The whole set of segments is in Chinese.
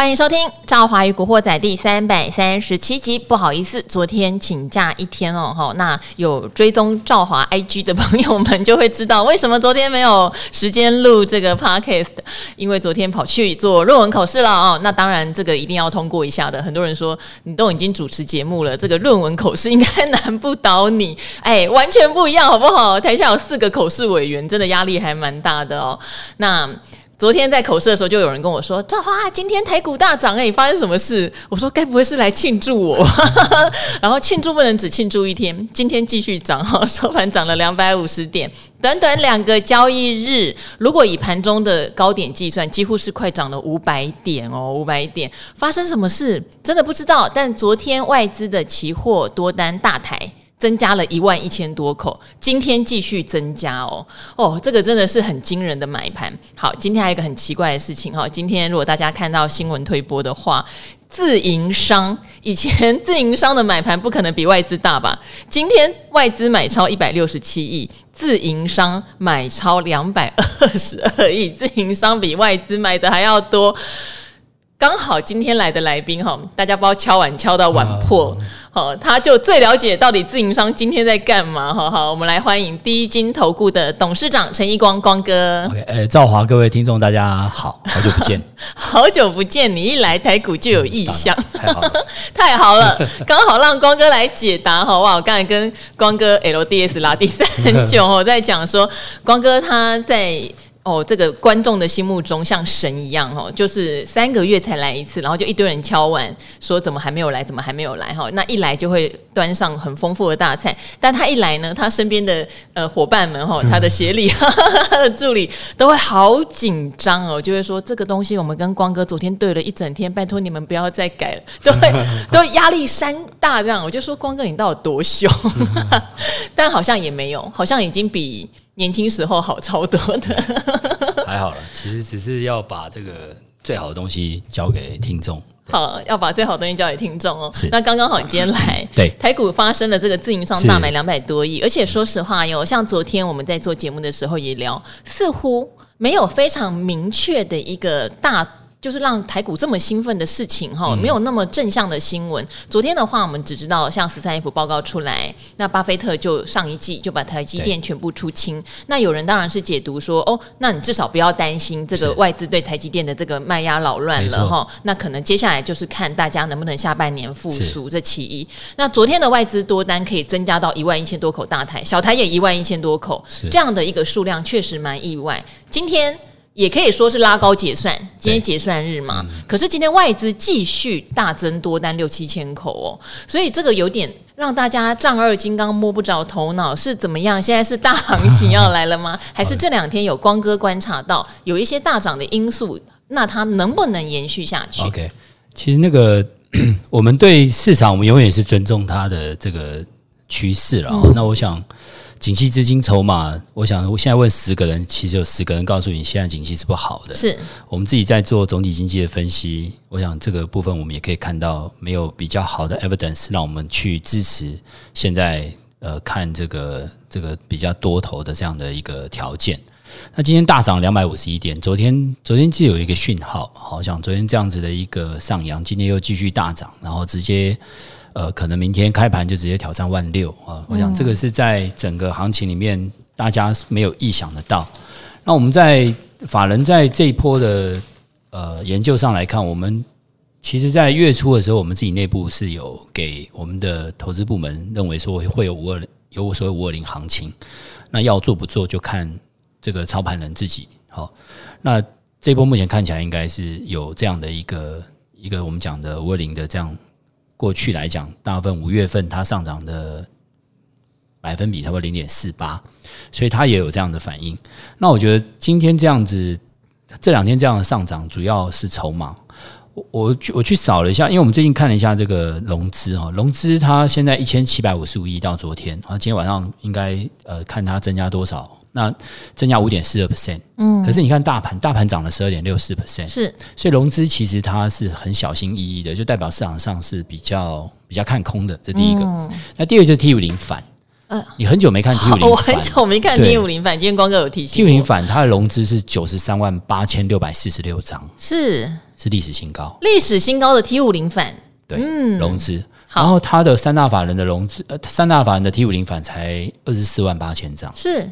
欢迎收听《赵华与古惑仔》第三百三十七集。不好意思，昨天请假一天哦，哈。那有追踪赵华 IG 的朋友们就会知道，为什么昨天没有时间录这个 Podcast，因为昨天跑去做论文考试了哦。那当然，这个一定要通过一下的。很多人说，你都已经主持节目了，这个论文口试应该难不倒你。哎，完全不一样，好不好？台下有四个口试委员，真的压力还蛮大的哦。那。昨天在口试的时候，就有人跟我说：“赵华，今天台股大涨，哎，发生什么事？”我说：“该不会是来庆祝我？” 然后庆祝不能只庆祝一天，今天继续涨哈，收盘涨了两百五十点，短短两个交易日，如果以盘中的高点计算，几乎是快涨了五百点哦，五百点。发生什么事？真的不知道。但昨天外资的期货多单大台。增加了一万一千多口，今天继续增加哦哦，这个真的是很惊人的买盘。好，今天还有一个很奇怪的事情哈，今天如果大家看到新闻推播的话，自营商以前 自营商的买盘不可能比外资大吧？今天外资买超一百六十七亿，自营商买超两百二十二亿，自营商比外资买的还要多。刚好今天来的来宾哈，大家不要敲碗敲到碗破。好，他就最了解到底自营商今天在干嘛。好好，我们来欢迎第一金投顾的董事长陈一光光哥。OK，呃，赵华，各位听众，大家好，好久不见，好久不见，你一来台股就有意向，嗯、太好了，太好了，刚好让光哥来解答，好不好？我刚才跟光哥 LDS 拉第三久，我在讲说，光哥他在。哦，这个观众的心目中像神一样哦，就是三个月才来一次，然后就一堆人敲碗说怎么还没有来，怎么还没有来哈？那一来就会端上很丰富的大菜，但他一来呢，他身边的呃伙伴们哈，他的协理、他的助理都会好紧张哦，就会说这个东西我们跟光哥昨天对了一整天，拜托你们不要再改了，都会 都压力山大这样。我就说光哥你到底多凶？但好像也没有，好像已经比。年轻时候好超多的，还好了。其实只是要把这个最好的东西交给听众。好，要把最好的东西交给听众哦。那刚刚好，你今天来，对台股发生了这个自营商大买两百多亿，而且说实话哟，像昨天我们在做节目的时候也聊，似乎没有非常明确的一个大。就是让台股这么兴奋的事情哈，没有那么正向的新闻。昨天的话，我们只知道像十三 F 报告出来，那巴菲特就上一季就把台积电全部出清。那有人当然是解读说，哦，那你至少不要担心这个外资对台积电的这个卖压扰乱了哈。那可能接下来就是看大家能不能下半年复苏，这其一。那昨天的外资多单可以增加到一万一千多口大台，小台也一万一千多口，这样的一个数量确实蛮意外。今天。也可以说是拉高结算，今天结算日嘛。可是今天外资继续大增多单六七千口哦，所以这个有点让大家丈二金刚摸不着头脑是怎么样？现在是大行情要来了吗？还是这两天有光哥观察到有一些大涨的因素？那它能不能延续下去？OK，其实那个 我们对市场，我们永远是尊重它的这个趋势了。那我想。景气资金筹码，我想我现在问十个人，其实有十个人告诉你，现在景气是不好的。是我们自己在做总体经济的分析，我想这个部分我们也可以看到，没有比较好的 evidence 让我们去支持现在呃看这个这个比较多头的这样的一个条件。那今天大涨两百五十一点，昨天昨天既有一个讯号，好像昨天这样子的一个上扬，今天又继续大涨，然后直接。呃，可能明天开盘就直接挑战万六啊！我想这个是在整个行情里面大家没有意想得到。那我们在法人在这一波的呃研究上来看，我们其实在月初的时候，我们自己内部是有给我们的投资部门认为说会有五二有所谓五二零行情，那要做不做就看这个操盘人自己。好，那这波目前看起来应该是有这样的一个一个我们讲的五二零的这样。过去来讲，大部分五月份它上涨的百分比差不多零点四八，所以它也有这样的反应。那我觉得今天这样子，这两天这样的上涨，主要是筹码。我我去我去扫了一下，因为我们最近看了一下这个融资哈，融资它现在一千七百五十五亿到昨天，啊，今天晚上应该呃看它增加多少。那增加五点四二 percent，嗯，可是你看大盘，大盘涨了十二点六四 percent，是，所以融资其实它是很小心翼翼的，就代表市场上是比较比较看空的，这第一个。嗯、那第二个就是 T 五零反，嗯，你很久没看 T 五零，我很久没看 T 五零反，今天光哥有提醒 T 五零反，它的融资是九十三万八千六百四十六张，是。是历史新高，历史新高的 T 五零反，对，嗯，融资。然后它的三大法人的融资，呃，三大法人的 T 五零反才二十四万八千张，是，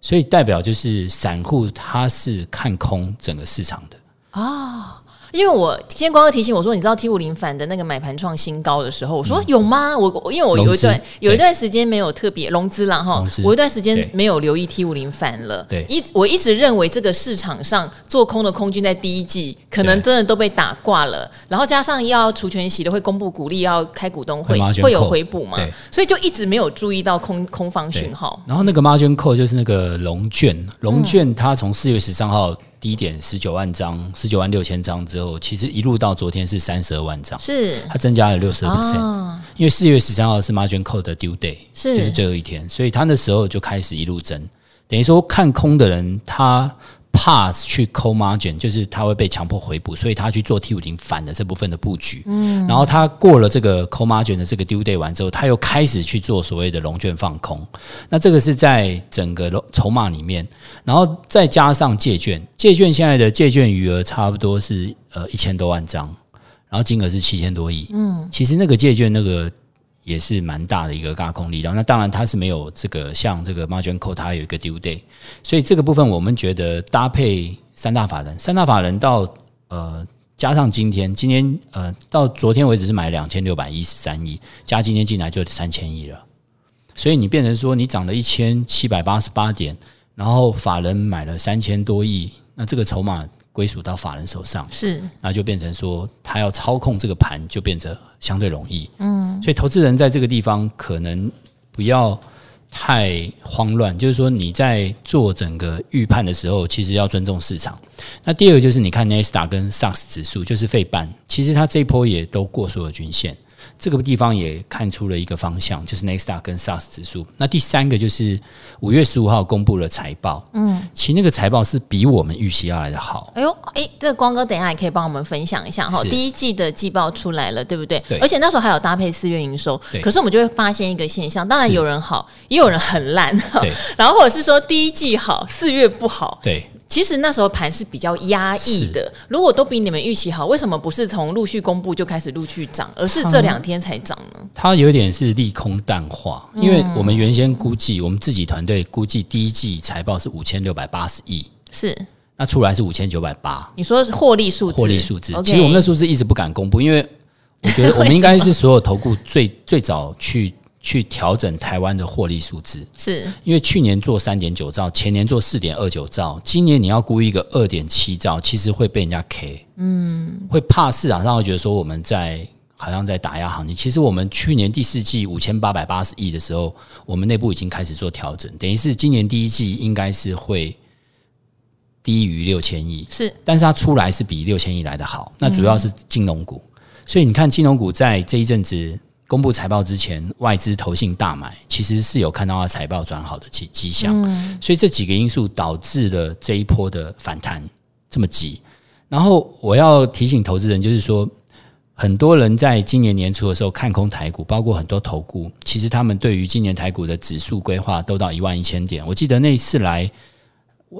所以代表就是散户他是看空整个市场的啊。因为我今天光哥提醒我说，你知道 T 五零反的那个买盘创新高的时候，我说有吗？我因为我有一段有一段时间没有特别融资了哈，我一段时间没有留意 T 五零反了。对，一我一直认为这个市场上做空的空军在第一季可能真的都被打挂了，然后加上要除权息的会公布股利要开股东会会有回补嘛，所以就一直没有注意到空空方讯号。然后那个 Margin Call 就是那个龙券，龙券它从四月十三号。低点十九万张，十九万六千张之后，其实一路到昨天是三十二万张，是它增加了六十二 percent。因为四月十三号是 margin call 的 due day，是就是最后一天，所以它那时候就开始一路增。等于说看空的人他。Pass 去 call margin，就是他会被强迫回补，所以他去做 T 五零反的这部分的布局。嗯，然后他过了这个 call margin 的这个 due day 完之后，他又开始去做所谓的龙券放空。那这个是在整个筹码里面，然后再加上借券，借券现在的借券余额差不多是呃一千多万张，然后金额是七千多亿。嗯，其实那个借券那个。也是蛮大的一个轧空力量，那当然它是没有这个像这个 margin call，它有一个 due day，所以这个部分我们觉得搭配三大法人，三大法人到呃加上今天，今天呃到昨天为止是买两千六百一十三亿，加今天进来就三千亿了，所以你变成说你涨了一千七百八十八点，然后法人买了三千多亿，那这个筹码。归属到法人手上是，那就变成说他要操控这个盘就变得相对容易，嗯，所以投资人在这个地方可能不要太慌乱，就是说你在做整个预判的时候，其实要尊重市场。那第二个就是你看 Nesta 跟 SARS 指数，就是费半，其实它这一波也都过所有均线。这个地方也看出了一个方向，就是 Nasdaq 跟 SARS 指数。那第三个就是五月十五号公布了财报，嗯，其实那个财报是比我们预期要来的好。哎呦，哎，这个光哥等一下也可以帮我们分享一下哈。第一季的季报出来了，对不对？对。而且那时候还有搭配四月营收，可是我们就会发现一个现象，当然有人好，也有人很烂，对。然后或者是说第一季好，四月不好，对。其实那时候盘是比较压抑的，如果都比你们预期好，为什么不是从陆续公布就开始陆续涨，而是这两天才涨呢？它有点是利空淡化，因为我们原先估计，我们自己团队估计第一季财报是五千六百八十亿，是那出来是五千九百八。你说是获利数字？获利数字，其实我们的数字一直不敢公布，因为我觉得 我们应该是所有投顾最最早去。去调整台湾的获利数字，是。因为去年做三点九兆，前年做四点二九兆，今年你要估一个二点七兆，其实会被人家 K，嗯，会怕市场上会觉得说我们在好像在打压行情。其实我们去年第四季五千八百八十亿的时候，我们内部已经开始做调整，等于是今年第一季应该是会低于六千亿，是，但是它出来是比六千亿来的好，那主要是金融股，所以你看金融股在这一阵子。公布财报之前，外资投信大买，其实是有看到它财报转好的迹迹象，所以这几个因素导致了这一波的反弹这么急。然后我要提醒投资人，就是说，很多人在今年年初的时候看空台股，包括很多投顾，其实他们对于今年台股的指数规划都到一万一千点。我记得那一次来，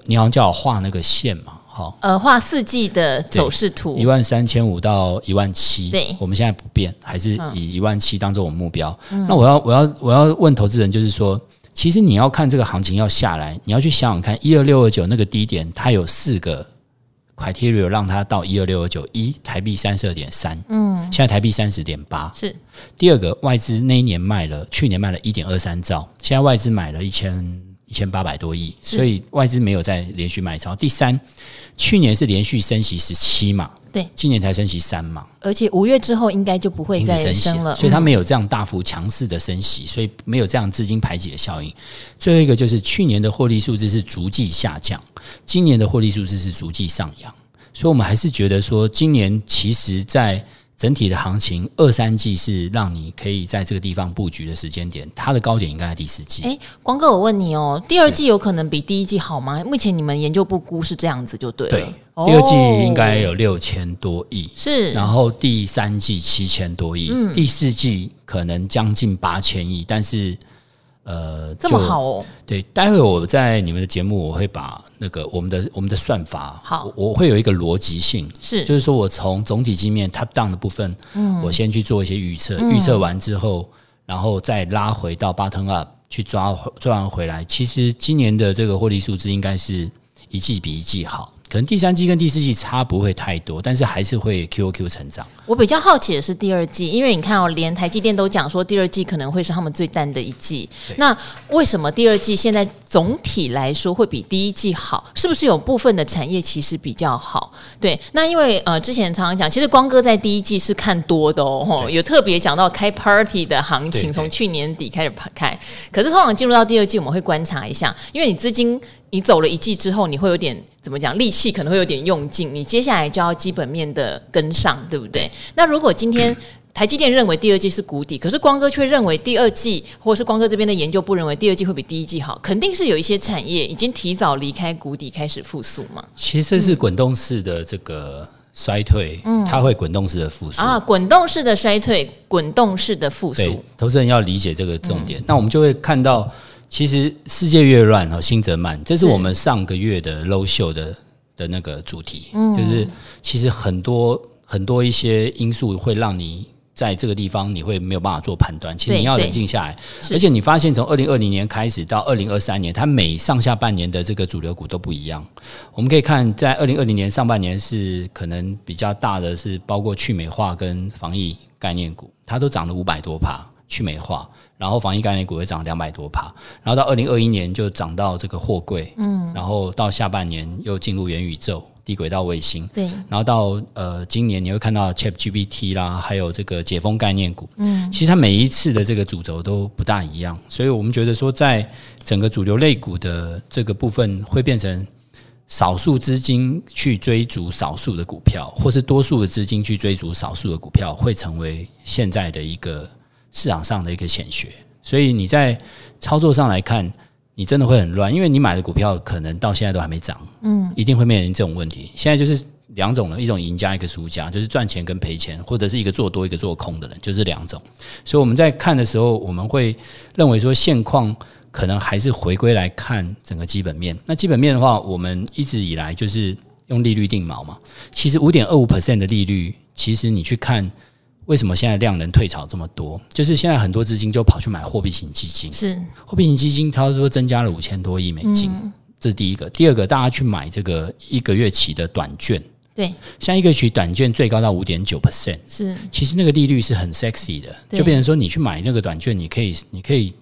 你好像叫我画那个线嘛。好，呃，画四季的走势图，一万三千五到一万七，对，我们现在不变，还是以一万七当做我们目标。嗯、那我要，我要，我要问投资人，就是说，其实你要看这个行情要下来，你要去想想看，一二六二九那个低点，它有四个 criteria 让它到一二六二九，一台币三十二点三，嗯，现在台币三十点八，是。第二个，外资那一年卖了，去年卖了一点二三兆，现在外资买了一千一千八百多亿，所以外资没有再连续买超。第三。去年是连续升息十七嘛，对，今年才升息三嘛，而且五月之后应该就不会再升了，所以它没有这样大幅强势的升息，所以没有这样资金排挤的效应。最后一个就是去年的获利数字是逐季下降，今年的获利数字是逐季上扬，所以我们还是觉得说，今年其实在。整体的行情，二三季是让你可以在这个地方布局的时间点，它的高点应该在第四季。诶，光哥，我问你哦，第二季有可能比第一季好吗？目前你们研究部估是这样子就对了。对，第二季应该有六千多亿，是，然后第三季七千多亿，嗯，第四季可能将近八千亿，但是。呃，这么好哦。对，待会我在你们的节目，我会把那个我们的我们的算法，好，我会有一个逻辑性，是，就是说我从总体基面 top down 的部分，嗯，我先去做一些预测，预测完之后，然后再拉回到 bottom up 去抓抓完回来。其实今年的这个获利数字应该是一季比一季好。可能第三季跟第四季差不会太多，但是还是会 QOQ 成长。我比较好奇的是第二季，因为你看哦，连台积电都讲说第二季可能会是他们最淡的一季。那为什么第二季现在总体来说会比第一季好？是不是有部分的产业其实比较好？对，那因为呃之前常常讲，其实光哥在第一季是看多的哦，有特别讲到开 party 的行情，从去年底开始开。可是通常进入到第二季，我们会观察一下，因为你资金。你走了一季之后，你会有点怎么讲？力气可能会有点用尽，你接下来就要基本面的跟上，对不对？那如果今天 台积电认为第二季是谷底，可是光哥却认为第二季，或者是光哥这边的研究部认为第二季会比第一季好，肯定是有一些产业已经提早离开谷底，开始复苏嘛。其实是滚动式的这个衰退，嗯，它会滚动式的复苏啊，滚动式的衰退，滚动式的复苏。投资人要理解这个重点，嗯、那我们就会看到。其实世界越乱哈，心则慢。这是我们上个月的 low show 的的那个主题，就是其实很多很多一些因素会让你在这个地方你会没有办法做判断。其实你要冷静下来，而且你发现从二零二零年开始到二零二三年，它每上下半年的这个主流股都不一样。我们可以看，在二零二零年上半年是可能比较大的是包括去美化跟防疫概念股，它都涨了五百多趴，去美化。然后防疫概念股会涨两百多趴，然后到二零二一年就涨到这个货柜，嗯，然后到下半年又进入元宇宙、低轨道卫星，对，然后到呃今年你会看到 ChatGPT 啦，还有这个解封概念股，嗯，其实它每一次的这个主轴都不大一样，所以我们觉得说，在整个主流类股的这个部分，会变成少数资金去追逐少数的股票，或是多数的资金去追逐少数的股票，会成为现在的一个。市场上的一个显学，所以你在操作上来看，你真的会很乱，因为你买的股票可能到现在都还没涨，嗯，一定会面临这种问题。现在就是两种了，一种赢家，一个输家，就是赚钱跟赔钱，或者是一个做多一个做空的人，就是两种。所以我们在看的时候，我们会认为说现况可能还是回归来看整个基本面。那基本面的话，我们一直以来就是用利率定锚嘛。其实五点二五 percent 的利率，其实你去看。为什么现在量能退潮这么多？就是现在很多资金就跑去买货币型基金，是货币型基金，差不多增加了五千多亿美金，嗯，这是第一个。第二个，大家去买这个一个月期的短券，对，像一个月期短券最高到五点九 percent，是，其实那个利率是很 sexy 的，就变成说你去买那个短券，你可以，你可以，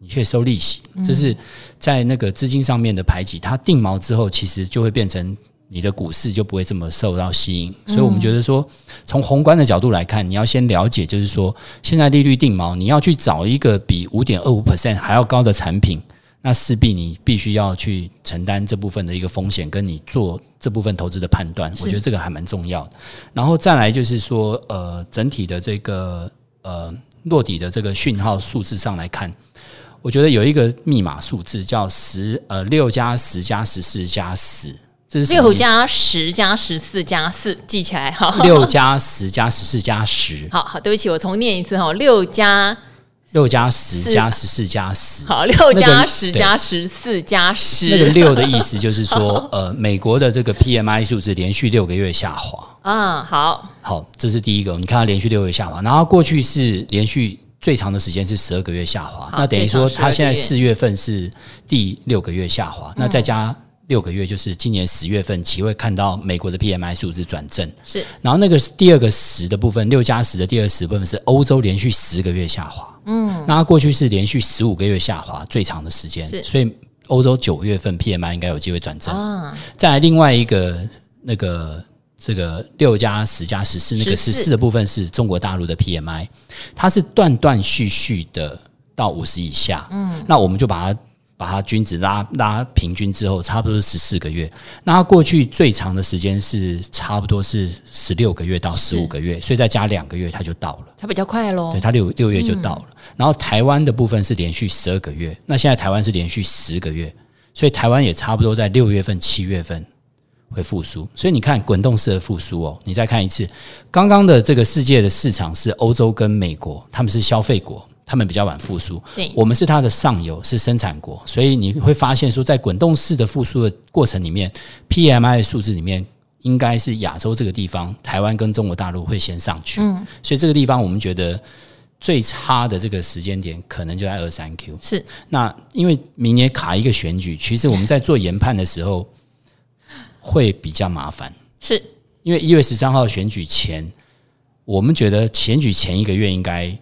你可以收利息，这是在那个资金上面的排挤。它定锚之后，其实就会变成。你的股市就不会这么受到吸引，所以我们觉得说，从宏观的角度来看，你要先了解，就是说，现在利率定锚，你要去找一个比五点二五 percent 还要高的产品，那势必你必须要去承担这部分的一个风险，跟你做这部分投资的判断，我觉得这个还蛮重要的。然后再来就是说，呃，整体的这个呃落底的这个讯号数字上来看，我觉得有一个密码数字叫十呃六加十加十四加十。六加十加十四加四，记起来哈。六加十加十四加十。好好，对不起，我重念一次哈。六加六加十加十四加十。好，六加十加十四加十。那个六的意思就是说，呃，美国的这个 PMI 数字连续六个月下滑。啊，好，好，这是第一个。你看它连续六个月下滑，然后过去是连续最长的时间是十二个月下滑，那等于说它现在四月份是第六个月下滑，那再加。六个月就是今年十月份起会看到美国的 PMI 数字转正，是。然后那个第二个十的部分，六加十的第二十部分是欧洲连续十个月下滑，嗯，那它过去是连续十五个月下滑最长的时间，是。所以欧洲九月份 PMI 应该有机会转正啊。再来另外一个那个这个六加十加十四那个十四的部分是中国大陆的 PMI，它是断断续续的到五十以下，嗯，那我们就把它。把它均值拉拉平均之后，差不多是十四个月。那它过去最长的时间是差不多是十六个月到十五个月，所以再加两个月，它就到了。它比较快喽。对，它六六月就到了。嗯。然后台湾的部分是连续十二个月，那现在台湾是连续十个月，所以台湾也差不多在六月份、七月份会复苏。所以你看滚动式的复苏哦，你再看一次，刚刚的这个世界的市场是欧洲跟美国，他们是消费国。他们比较晚复苏。对，我们是它的上游，是生产国，所以你会发现说，在滚动式的复苏的过程里面，PMI 的数字里面应该是亚洲这个地方，台湾跟中国大陆会先上去。嗯，所以这个地方我们觉得最差的这个时间点，可能就在二三 Q。是，那因为明年卡一个选举，其实我们在做研判的时候会比较麻烦。是因为一月十三号选举前，我们觉得选举前一个月应该。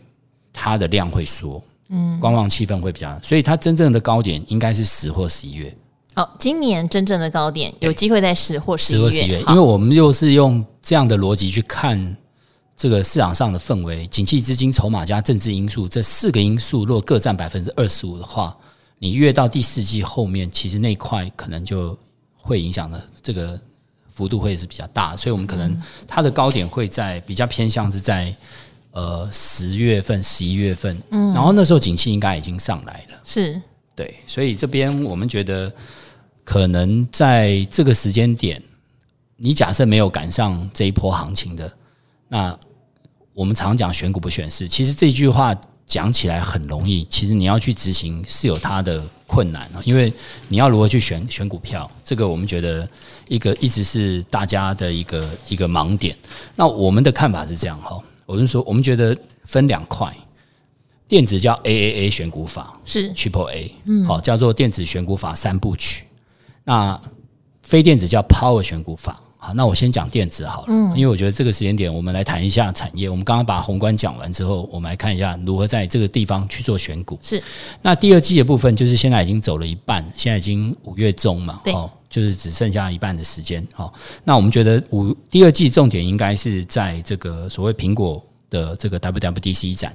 它的量会缩，嗯，观望气氛会比较，所以它真正的高点应该是十或十一月。哦，今年真正的高点有机会在十或十一月，十或十一月，因为我们又是用这样的逻辑去看这个市场上的氛围、景气、资金、筹码加政治因素这四个因素，如果各占百分之二十五的话，你越到第四季后面，其实那块可能就会影响的这个幅度会是比较大，所以我们可能它的高点会在比较偏向是在。呃，十月份、十一月份，嗯，然后那时候景气应该已经上来了，是对，所以这边我们觉得可能在这个时间点，你假设没有赶上这一波行情的，那我们常讲选股不选市，其实这句话讲起来很容易，其实你要去执行是有它的困难啊，因为你要如何去选选股票，这个我们觉得一个一直是大家的一个一个盲点。那我们的看法是这样哈。我是说，我们觉得分两块，电子叫 AAA 选股法是 Triple A，嗯，好，叫做电子选股法三部曲。那非电子叫 Power 选股法。好，那我先讲电子好了，嗯，因为我觉得这个时间点，我们来谈一下产业。我们刚刚把宏观讲完之后，我们来看一下如何在这个地方去做选股。是。那第二季的部分，就是现在已经走了一半，现在已经五月中嘛，对。就是只剩下一半的时间，好，那我们觉得五第二季重点应该是在这个所谓苹果的这个 WWDC 展，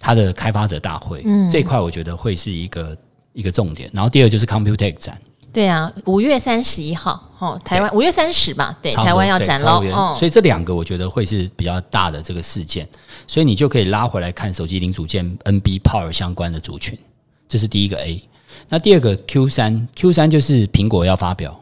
它的开发者大会，嗯，这一块我觉得会是一个一个重点。然后第二就是 Computex 展，对啊，五月三十一号，哦，台湾五月三十吧，对，台湾要展喽，哦，所以这两个我觉得会是比较大的这个事件，所以你就可以拉回来看手机零组件 NB Power 相关的族群，这是第一个 A。那第二个 Q 三 Q 三就是苹果要发表，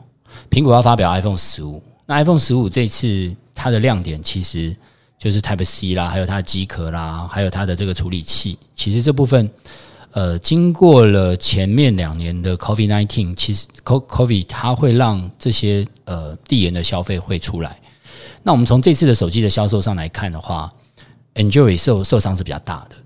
苹果要发表 iPhone 十五。那 iPhone 十五这次它的亮点其实就是 Type C 啦，还有它的机壳啦，还有它的这个处理器。其实这部分，呃，经过了前面两年的 COVID nineteen，其实 COVID 它会让这些呃递延的消费会出来。那我们从这次的手机的销售上来看的话，Android 受受伤是比较大的。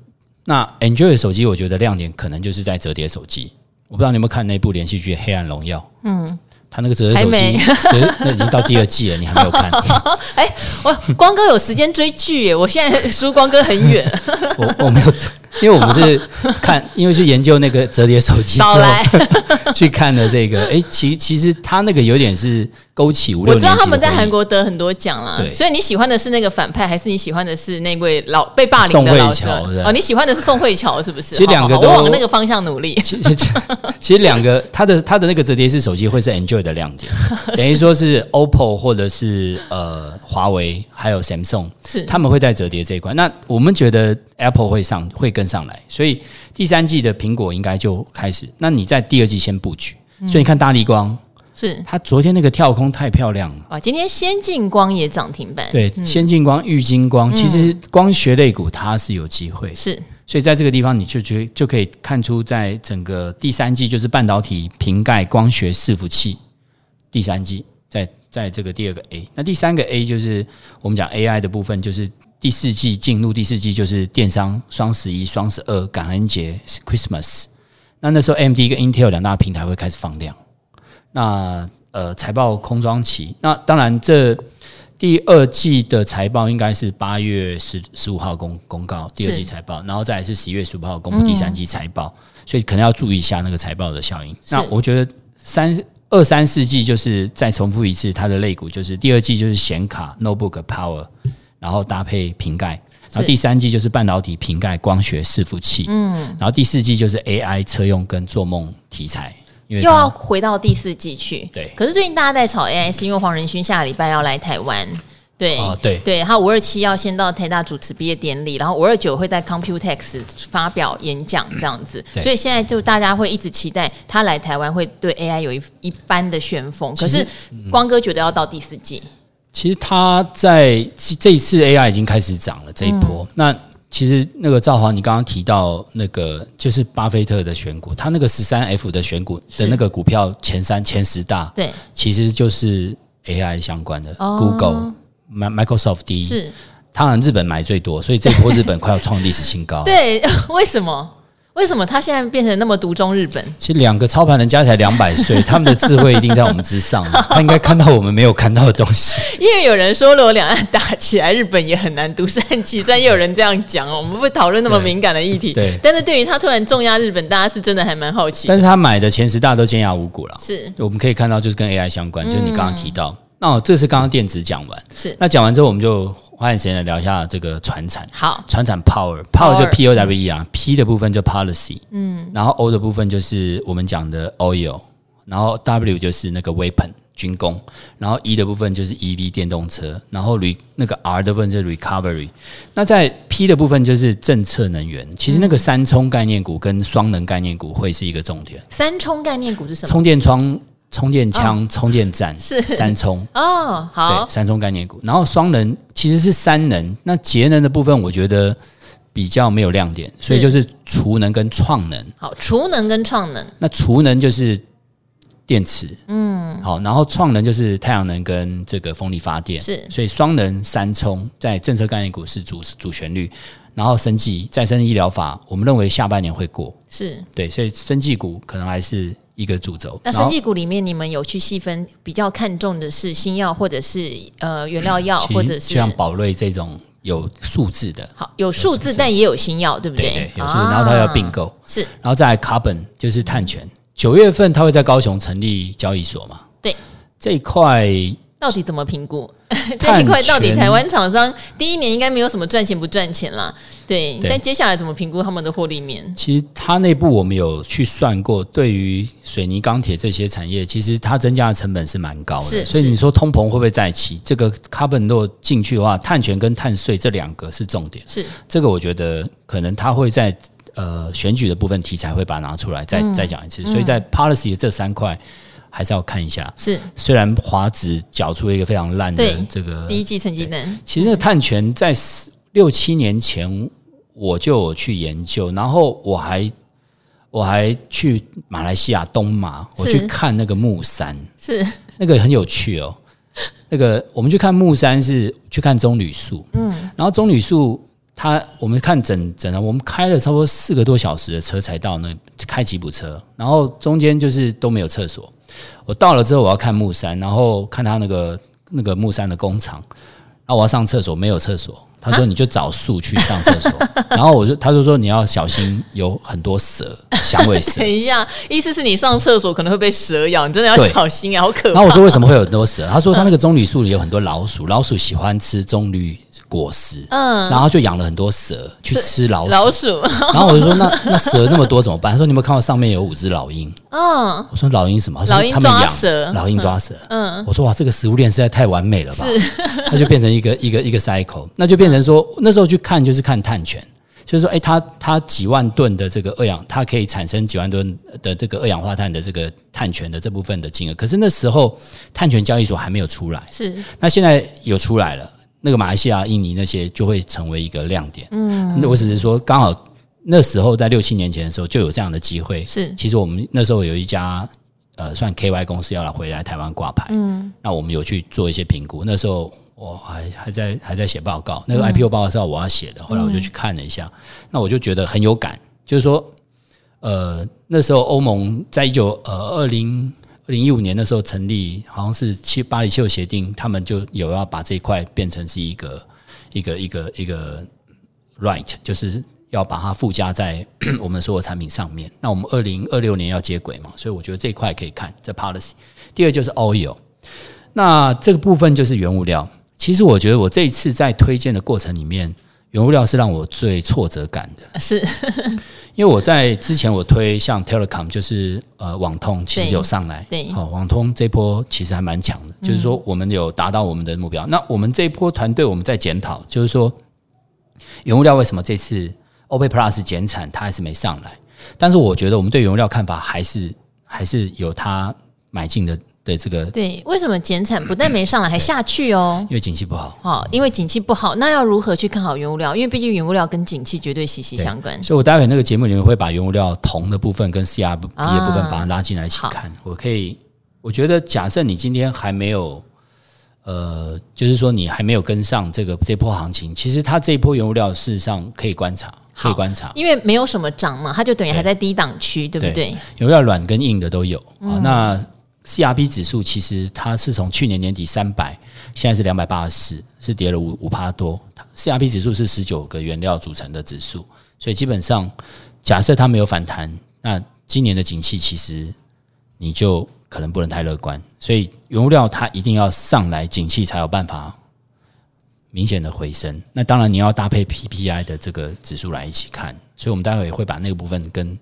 那 Android 手机我觉得亮点可能就是在折叠手机。我不知道你有没有看那部连续剧《黑暗荣耀》？嗯，他那个折叠手机，那已经到第二季了，你还没有看？哎、欸，我光哥有时间追剧耶！我现在输光哥很远。我我没有。因为我们是看，因为去研究那个折叠手机之后来去看的这个。哎，其其实他那个有点是勾起五六年。我知道他们在韩国得很多奖啦，所以你喜欢的是那个反派，还是你喜欢的是那位老被霸凌的老师？宋慧乔哦，你喜欢的是宋慧乔是不是？其实两个都我往那个方向努力。其实 其实两个，他的他的那个折叠式手机会是 Android 的亮点，等于说是 OPPO 或者是呃华为还有 Samsung，是他们会在折叠这一块。那我们觉得 Apple 会上会跟上来，所以第三季的苹果应该就开始。那你在第二季先布局，所以你看大立光是它昨天那个跳空太漂亮了啊！今天先进光也涨停板，对，先进光、玉金光，其实光学类股它是有机会，是。所以在这个地方，你就觉就可以看出，在整个第三季就是半导体瓶盖光学伺服器，第三季在在这个第二个 A，那第三个 A 就是我们讲 AI 的部分，就是。第四季进入第四季就是电商双十一、双十二、感恩节 （Christmas）。那那时候，AMD 跟 Intel 两大平台会开始放量。那呃，财报空窗期。那当然，这第二季的财报应该是八月十十五号公公告第二季财报，然后再来是十一月十五号公布第三季财报。所以可能要注意一下那个财报的效应。那我觉得三二三四季就是再重复一次它的类股，就是第二季就是显卡、Notebook、Power。然后搭配瓶盖，然后第三季就是半导体瓶盖光学伺服器，嗯，然后第四季就是 AI 车用跟做梦题材，又要回到第四季去。对，可是最近大家在炒 AI，是因为黄仁勋下礼拜要来台湾，对，哦、对，对，他五二七要先到台大主持毕业典礼，然后五二九会在 Computex 发表演讲这样子，嗯、所以现在就大家会一直期待他来台湾会对 AI 有一一番的旋风。可是光哥觉得要到第四季。其实他在这一次 AI 已经开始涨了这一波，嗯、那其实那个赵华，你刚刚提到那个就是巴菲特的选股，他那个十三 F 的选股的那个股票前三前十大，对，其实就是 AI 相关的、哦、，Google、Microsoft 第一，是，当然日本买最多，所以这波日本快要创历史新高。对，为什么？为什么他现在变成那么独钟日本？其实两个操盘人加起来两百岁，他们的智慧一定在我们之上。他应该看到我们没有看到的东西。因为有人说，如果两岸打起来，日本也很难独善其身。也有人这样讲哦。我们不会讨论那么敏感的议题。对，但是对于他突然重压日本，大家是真的还蛮好奇。但是他买的前十大都尖牙五股了。是，我们可以看到，就是跟 AI 相关，就是你刚刚提到。嗯、那这是刚刚电子讲完，是那讲完之后，我们就。花点时间来聊一下这个船产。好，船产 power power 就 P O W E 啊、嗯、，P 的部分就 policy，嗯，然后 O 的部分就是我们讲的 oil，然后 W 就是那个 weapon 军工，然后 E 的部分就是 E V 电动车，然后 re 那个 R 的部分就是 recovery。那在 P 的部分就是政策能源，其实那个三充概念股跟双能概念股会是一个重点。三充概念股是什么？充电桩。充电枪、哦、充电站是。三充哦，好，对，三充概念股。然后双能其实是三能，那节能的部分我觉得比较没有亮点，所以就是储能跟创能。好，储能跟创能，那储能就是电池，嗯，好，然后创能就是太阳能跟这个风力发电，是，所以双能三充在政策概念股是主主旋律。然后生技再生医疗法，我们认为下半年会过，是。对，所以生技股可能还是。一个主轴。那生技股里面，你们有去细分，比较看重的是新药，或者是呃原料药，或者是像宝瑞这种有数字的。好，有数字，但也有新药，对不对？对，有数字，然后它要并购。是，然后再来 Carbon 就是碳权。九月份它会在高雄成立交易所嘛？对，这一块。到底怎么评估 这一块？到底台湾厂商第一年应该没有什么赚钱不赚钱啦，对。对，但接下来怎么评估他们的获利面？其实它内部我们有去算过，对于水泥、钢铁这些产业，其实它增加的成本是蛮高的。是，所以你说通膨会不会再起？这个 carbon 进去的话，碳权跟碳税这两个是重点。是，这个我觉得可能它会在呃选举的部分题材会把它拿出来再、嗯、再讲一次。所以在 policy 的这三块。还是要看一下，是。虽然华子缴出了一个非常烂的这个第一季成绩单，其实那个碳权在六七年前我就有去研究，然后我还我还去马来西亚东马，我去看那个木山，是。那个很有趣哦。那个我们去看木山是去看棕榈树，嗯，然后棕榈树它我们看整整的，我们开了差不多四个多小时的车才到那，开吉普车，然后中间就是都没有厕所。我到了之后，我要看木山，然后看他那个那个木山的工厂，然后我要上厕所，没有厕所。他说：“你就找树去上厕所。”然后我就他就说：“你要小心，有很多蛇，响尾蛇。”等一下，意思是你上厕所可能会被蛇咬，你真的要小心啊！好可怕。然后我说：“为什么会有很多蛇？”他说：“他那个棕榈树里有很多老鼠，老鼠喜欢吃棕榈。”果实，嗯，然后就养了很多蛇去吃老鼠，老鼠。然后我就说，那那蛇那么多怎么办？他说，你有没有看到上面有五只老鹰？嗯，我说老鹰什么？他说他们养老鹰抓蛇。嗯，我说哇，这个食物链实在太完美了吧？是，它就变成一个一个一个 cycle，那就变成说那时候去看就是看碳权，就是说，哎，它它几万吨的这个二氧，它可以产生几万吨的这个二氧化碳的这个碳权的这部分的金额。可是那时候碳权交易所还没有出来，是，那现在有出来了。那个马来西亚、印尼那些就会成为一个亮点。嗯，那我只是说，刚好那时候在六七年前的时候就有这样的机会。是，其实我们那时候有一家呃，算 KY 公司要来回来台湾挂牌。嗯，那我们有去做一些评估。那时候我还还在还在写报告，那个 IPO 报告是要我要写的。后来我就去看了一下，那我就觉得很有感，就是说，呃，那时候欧盟在一九呃二零。二零一五年的时候成立，好像是七巴黎气候协定，他们就有要把这一块变成是一个一个一个一个 right，就是要把它附加在 我们所有产品上面。那我们二零二六年要接轨嘛，所以我觉得这一块可以看这 policy。第二就是 oil，那这个部分就是原物料。其实我觉得我这一次在推荐的过程里面，原物料是让我最挫折感的，是。因为我在之前我推像 Telecom 就是呃网通其实有上来，对，好、哦、网通这波其实还蛮强的，就是说我们有达到我们的目标。嗯、那我们这一波团队我们在检讨，就是说原物料为什么这次 OPEC Plus 减产它还是没上来？但是我觉得我们对原物料看法还是还是有它买进的的这个。对，为什么减产不但没上来，还下去哦？因为景气不好。好，因为景气不好，那要如何去看好原物料？因为毕竟原物料跟景气绝对息息相关。所以我待会那个节目里面会把原物料铜的部分跟 CRB 的部分把它拉进来一起看。啊、我可以，我觉得假设你今天还没有。呃，就是说你还没有跟上这个这波行情，其实它这一波原物料事实上可以观察，可以观察，因为没有什么涨嘛，它就等于还在低档区，对，对不对？原物料软跟硬的都有啊、嗯哦。那 CRB 指数其实它是从去年年底三百，现在是两百八十四，是跌了五五趴多。CRB 指数是十九个原料组成的指数，所以基本上假设它没有反弹，那今年的景气其实你就。可能不能太乐观，所以原物料它一定要上来，景气才有办法明显的回升。那当然你要搭配 PPI 的这个指数来一起看，所以我们待会会把那个部分跟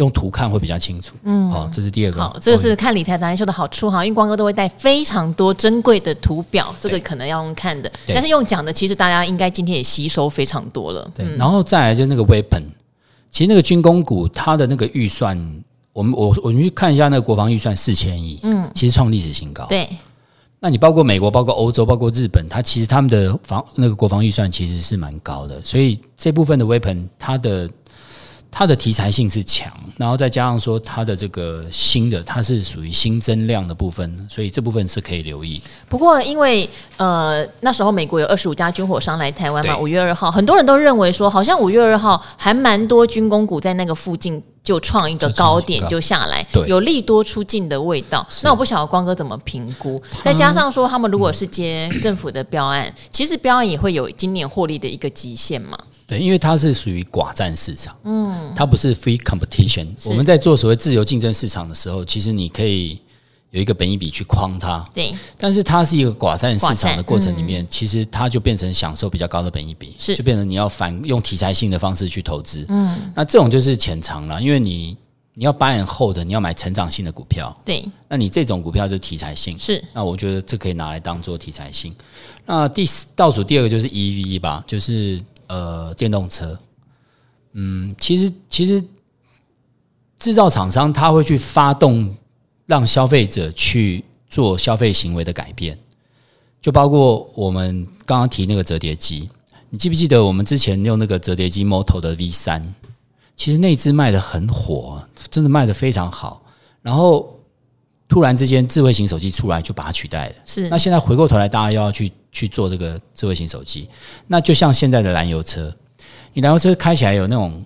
用图看会比较清楚。嗯，好，这是第二个。好，这个是看理财达人秀的好处哈，因为光哥都会带非常多珍贵的图表，这个可能要用看的，但是用讲的，其实大家应该今天也吸收非常多了。对，然后再来就那个 Weapon，其实那个军工股它的那个预算。我们我我们去看一下那个国防预算四千亿，嗯，其实创历史新高。对，那你包括美国、包括欧洲、包括日本，它其实他们的防那个国防预算其实是蛮高的，所以这部分的 weapon 它的它的题材性是强，然后再加上说它的这个新的，它是属于新增量的部分，所以这部分是可以留意。不过因为呃那时候美国有二十五家军火商来台湾嘛，五月二号，很多人都认为说好像五月二号还蛮多军工股在那个附近。就创一个高点就下来，有利多出尽的味道。那我不晓得光哥怎么评估？再加上说，他们如果是接政府的标案，其实标案也会有今年获利的一个极限嘛。对，因为它是属于寡占市场，嗯，它不是 free competition。我们在做所谓自由竞争市场的时候，其实你可以。有一个本益比去框它，对，但是它是一个寡占市场的过程里面，其实它就变成享受比较高的本益比，是。就变成你要反用题材性的方式去投资，嗯，那这种就是潜藏了，因为你你要 buy and hold 的，你要买成长性的股票，对，那你这种股票就是题材性，是，那我觉得这可以拿来当做题材性。那第倒数第二个就是 EV 吧，就是呃电动车，嗯，其实其实制造厂商他会去发动。让消费者去做消费行为的改变，就包括我们刚刚提那个折叠机，你记不记得我们之前用那个折叠机 Moto 的 V 三，其实那支卖的很火，真的卖的非常好。然后突然之间，智慧型手机出来就把它取代了。是，那现在回过头来，大家又要去去做这个智慧型手机，那就像现在的燃油车，你燃油车开起来有那种，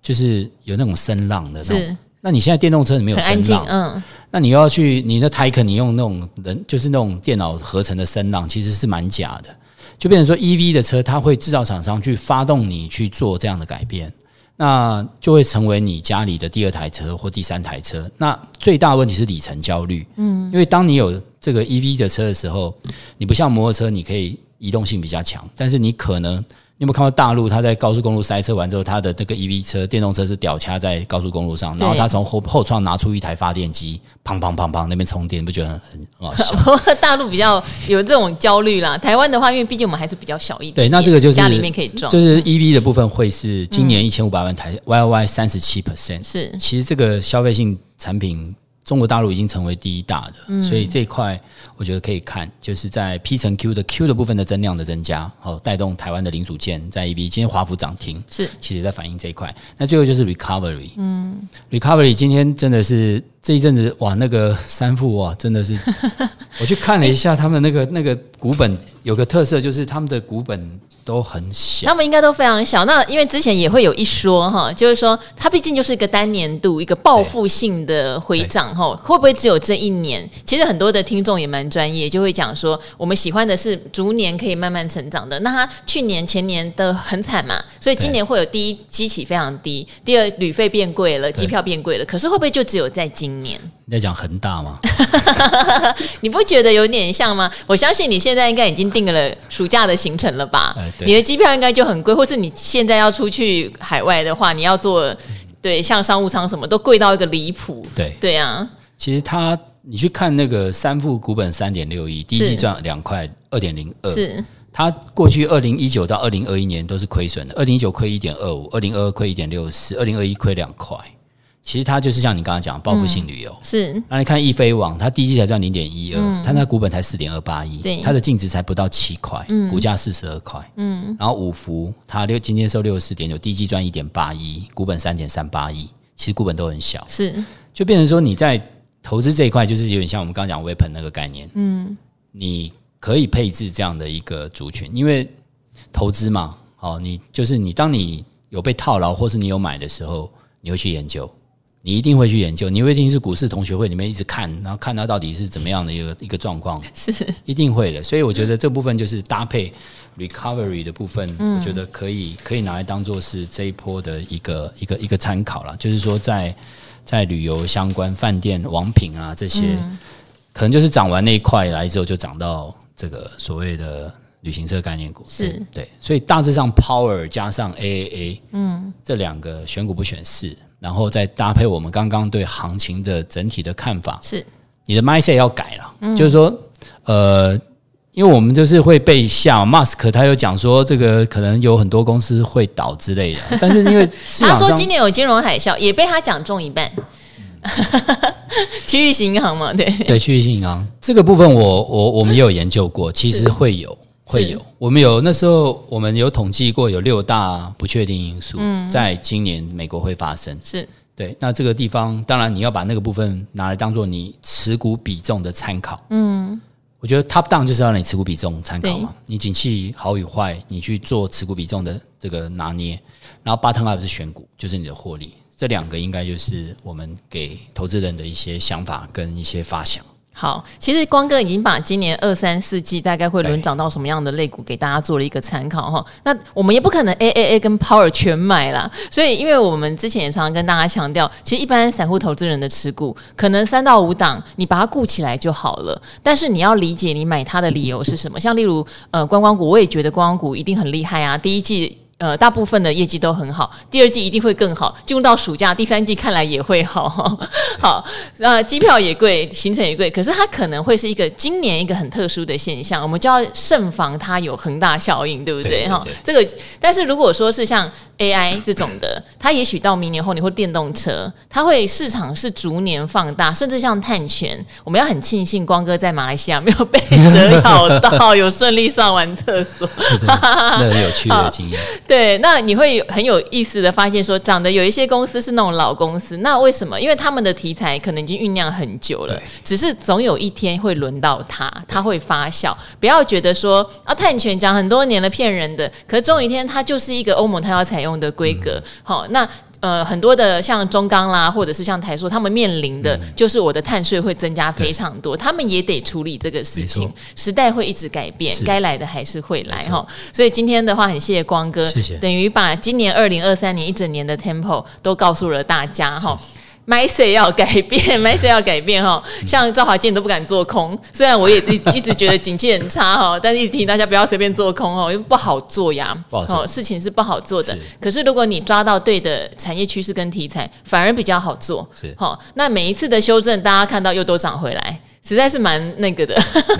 就是有那种声浪的那种。那你现在电动车你没有声浪，嗯，那你又要去你的 Taycan，你用那种人就是那种电脑合成的声浪，其实是蛮假的，就变成说 EV 的车，它会制造厂商去发动你去做这样的改变，那就会成为你家里的第二台车或第三台车。那最大问题是里程焦虑，嗯，因为当你有这个 EV 的车的时候，你不像摩托车，你可以移动性比较强，但是你可能。你有没有看到大陆？他在高速公路塞车完之后，他的这个 EV 车、电动车是吊掐在高速公路上，然后他从后后窗拿出一台发电机，砰砰砰砰那边充电，你不觉得很很好笑？大陆比较有这种焦虑啦。台湾的话，因为毕竟我们还是比较小一点，对，那这个就是家里面可以装，就是 EV 的部分会是今年一千五百万台，Y Y 三十七 percent，是。其实这个消费性产品。中国大陆已经成为第一大的，嗯、所以这一块我觉得可以看，就是在 P 乘 Q 的 Q 的部分的增量的增加，好带动台湾的零组件在 EV。今天华府涨停，是其实在反映这一块。那最后就是 Recovery，嗯，Recovery 今天真的是这一阵子哇，那个三副哇，真的是，我去看了一下他们那个那个股本，有个特色就是他们的股本。都很小，他们应该都非常小。那因为之前也会有一说哈，就是说它毕竟就是一个单年度一个报复性的回涨哈，会不会只有这一年？其实很多的听众也蛮专业，就会讲说我们喜欢的是逐年可以慢慢成长的。那它去年前年的很惨嘛，所以今年会有第一基期非常低，第二旅费变贵了，机票变贵了。可是会不会就只有在今年？你在讲恒大吗？你不觉得有点像吗？我相信你现在应该已经定了暑假的行程了吧？你的机票应该就很贵，或是你现在要出去海外的话，你要做对像商务舱什么都贵到一个离谱。对对啊，其实他你去看那个三副股本三点六亿，第一季赚两块二点零二，是他过去二零一九到二零二一年都是亏损的，二零一九亏一点二五，二零二二亏一点六四，二零二一亏两块。其实它就是像你刚刚讲报复性旅游，嗯、是。那你看易飞网，它第一季才赚零点一二，它那股本才四点二八亿，它的净值才不到七块，嗯，股价四十二块，嗯。然后五福，它六今天收六十四点九，第一季赚一点八亿，股本三点三八亿，其实股本都很小，是。就变成说你在投资这一块，就是有点像我们刚刚讲 weapon 那个概念，嗯，你可以配置这样的一个族群，因为投资嘛，哦，你就是你当你有被套牢，或是你有买的时候，你会去研究。你一定会去研究，你会一定是股市同学会里面一直看，然后看它到底是怎么样的一个一个状况，是一定会的。所以我觉得这部分就是搭配 recovery 的部分，我觉得可以可以拿来当做是这一波的一个一个一个参考了。就是说在，在在旅游相关饭店、王品啊这些，可能就是涨完那一块来之后，就涨到这个所谓的旅行社概念股，是。对。所以大致上 Power 加上 AAA，嗯，这两个选股不选市。然后再搭配我们刚刚对行情的整体的看法，是。你的 mindset 要改了，嗯、就是说，呃，因为我们就是会被吓，Mask 他有讲说这个可能有很多公司会倒之类的，但是因为他说今年有金融海啸，也被他讲中一半，区域性银行嘛，对。对，区域性银行。这个部分我我我们也有研究过，其实会有。会有，我们有那时候我们有统计过，有六大不确定因素，在今年美国会发生。是。对，那这个地方当然你要把那个部分拿来当做你持股比重的参考。嗯，我觉得 top down 就是要让你持股比重参考嘛，你景气好与坏，你去做持股比重的这个拿捏，然后 bottom up 是选股，就是你的获利，这两个应该就是我们给投资人的一些想法跟一些发想。好，其实光哥已经把今年二三四季大概会轮涨到什么样的类股给大家做了一个参考哈。那我们也不可能 A A A 跟 Power 全买啦，所以因为我们之前也常常跟大家强调，其实一般散户投资人的持股可能三到五档，你把它顾起来就好了。但是你要理解你买它的理由是什么，像例如呃观光股，我也觉得观光股一定很厉害啊，第一季。呃，大部分的业绩都很好，第二季一定会更好。进入到暑假，第三季看来也会好。好，那，机票也贵，行程也贵，可是它可能会是一个今年一个很特殊的现象，我们就要慎防它有恒大效应，对不对？哈，这个，但是如果说是像 AI 这种的，它也许到明年后你会电动车，它会市场是逐年放大，甚至像碳权，我们要很庆幸光哥在马来西亚没有被 蛇咬到，有顺利上完厕所，那很有趣的经验。对，那你会很有意思的发现说，长得有一些公司是那种老公司，那为什么？因为他们的题材可能已经酝酿很久了，只是总有一天会轮到它，它会发酵。不要觉得说啊，碳权讲很多年了骗人的，可是终有一天它就是一个欧盟它要采用的规格。好、嗯，那。呃，很多的像中钢啦，或者是像台塑，他们面临的就是我的碳税会增加非常多，他们也得处理这个事情。时代会一直改变，该来的还是会来哈。所以今天的话，很谢谢光哥，谢谢，等于把今年二零二三年一整年的 Temple 都告诉了大家哈。Mindset 要改变，mindset 要改变哈。像赵华健都不敢做空，虽然我也一直一直觉得景气很差哈，但是一直提醒大家不要随便做空哦，因为不好做呀。事情是不好做的。是可是如果你抓到对的产业趋势跟题材，反而比较好做。是好，那每一次的修正，大家看到又都涨回来。实在是蛮那个的，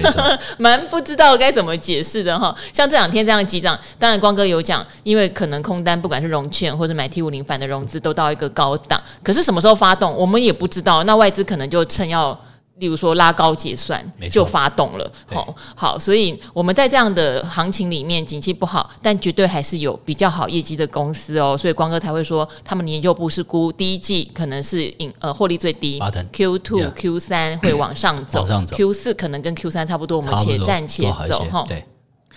蛮不知道该怎么解释的哈。像这两天这样急涨，当然光哥有讲，因为可能空单不管是融券或者买 T 五零反的融资都到一个高档，可是什么时候发动，我们也不知道。那外资可能就趁要。例如说拉高结算就发动了，好好，所以我们在这样的行情里面，景气不好，但绝对还是有比较好业绩的公司哦，所以光哥才会说，他们研究部是估第一季可能是盈呃获利最低，Q two Q 三会往上走，Q 四可能跟 Q 三差不多，我们且战且走哈。对。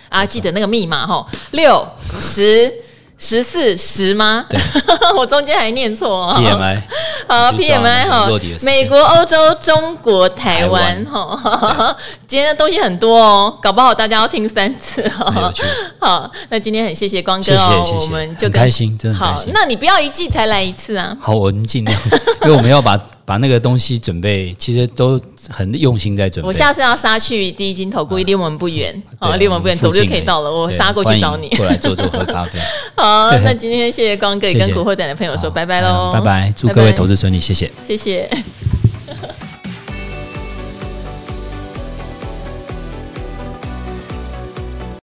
啊，记得那个密码哈，六十。十四十吗？对 我中间还念错哦。PMI 好 PMI 哈，美国、欧洲、中国、台湾哈。今天的东西很多哦，搞不好大家要听三次哦。好，那今天很谢谢光哥哦，我们就开心，真的好。那你不要一季才来一次啊？好，我们尽量，因为我们要把。把那个东西准备，其实都很用心在准备。我下次要杀去第一金投顾，离我们不远，哦，离我们不远，走就可以到了。我杀过去找你，过来坐坐喝咖啡。好，那今天谢谢光哥，跟古惑仔的朋友说拜拜喽，拜拜，祝各位投资顺利，谢谢，谢谢。